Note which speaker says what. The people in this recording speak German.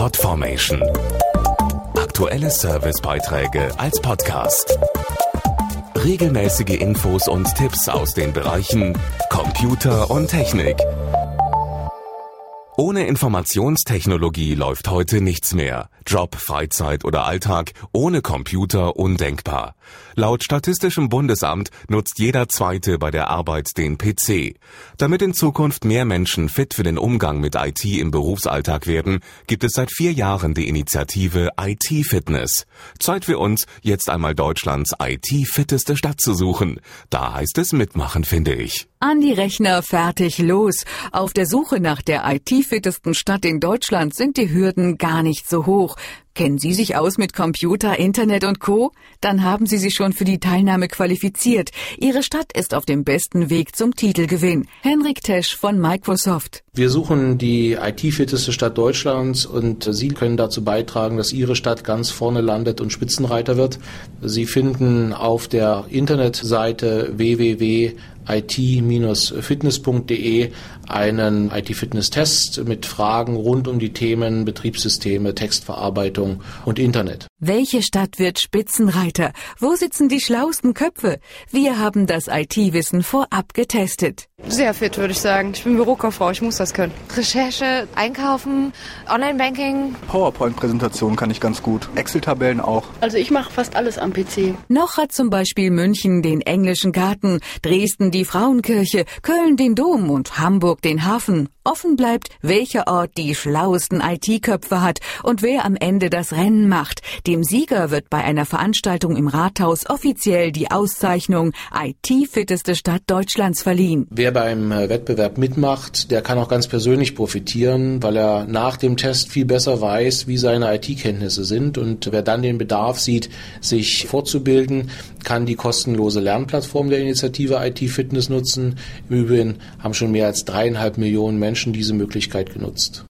Speaker 1: Podformation. Aktuelle Servicebeiträge als Podcast. Regelmäßige Infos und Tipps aus den Bereichen Computer und Technik. Ohne Informationstechnologie läuft heute nichts mehr. Job, Freizeit oder Alltag ohne Computer undenkbar. Laut Statistischem Bundesamt nutzt jeder Zweite bei der Arbeit den PC. Damit in Zukunft mehr Menschen fit für den Umgang mit IT im Berufsalltag werden, gibt es seit vier Jahren die Initiative IT Fitness. Zeit für uns, jetzt einmal Deutschlands IT-fitteste Stadt zu suchen. Da heißt es mitmachen, finde ich.
Speaker 2: An die Rechner, fertig, los. Auf der Suche nach der IT-fittesten Stadt in Deutschland sind die Hürden gar nicht so hoch. Kennen Sie sich aus mit Computer, Internet und Co? Dann haben Sie sich schon für die Teilnahme qualifiziert. Ihre Stadt ist auf dem besten Weg zum Titelgewinn. Henrik Tesch von Microsoft.
Speaker 3: Wir suchen die IT-fitteste Stadt Deutschlands und Sie können dazu beitragen, dass Ihre Stadt ganz vorne landet und Spitzenreiter wird. Sie finden auf der Internetseite www.it-fitness.de einen IT-Fitness-Test mit Fragen rund um die Themen Betriebssysteme, Textverarbeitung und Internet.
Speaker 2: Welche Stadt wird Spitzenreiter? Wo sitzen die schlausten Köpfe? Wir haben das IT-Wissen vorab getestet.
Speaker 4: Sehr fit, würde ich sagen. Ich bin Bürokauffrau, ich muss das können. Recherche, Einkaufen, Online-Banking.
Speaker 5: PowerPoint-Präsentation kann ich ganz gut. Excel-Tabellen auch.
Speaker 6: Also ich mache fast alles am PC.
Speaker 2: Noch hat zum Beispiel München den englischen Garten, Dresden die Frauenkirche, Köln den Dom und Hamburg den Hafen. Offen bleibt, welcher Ort die schlauesten IT-Köpfe hat und wer am Ende das Rennen macht. Dem Sieger wird bei einer Veranstaltung im Rathaus offiziell die Auszeichnung IT-fitteste Stadt Deutschlands verliehen.
Speaker 3: Wer beim äh, Wettbewerb mitmacht, der kann auch ganz persönlich profitieren, weil er nach dem Test viel besser weiß, wie seine IT-Kenntnisse sind. Und wer dann den Bedarf sieht, sich fortzubilden, kann die kostenlose Lernplattform der Initiative IT-Fitness nutzen. Im Übrigen haben schon mehr als dreieinhalb Millionen Menschen diese Möglichkeit genutzt.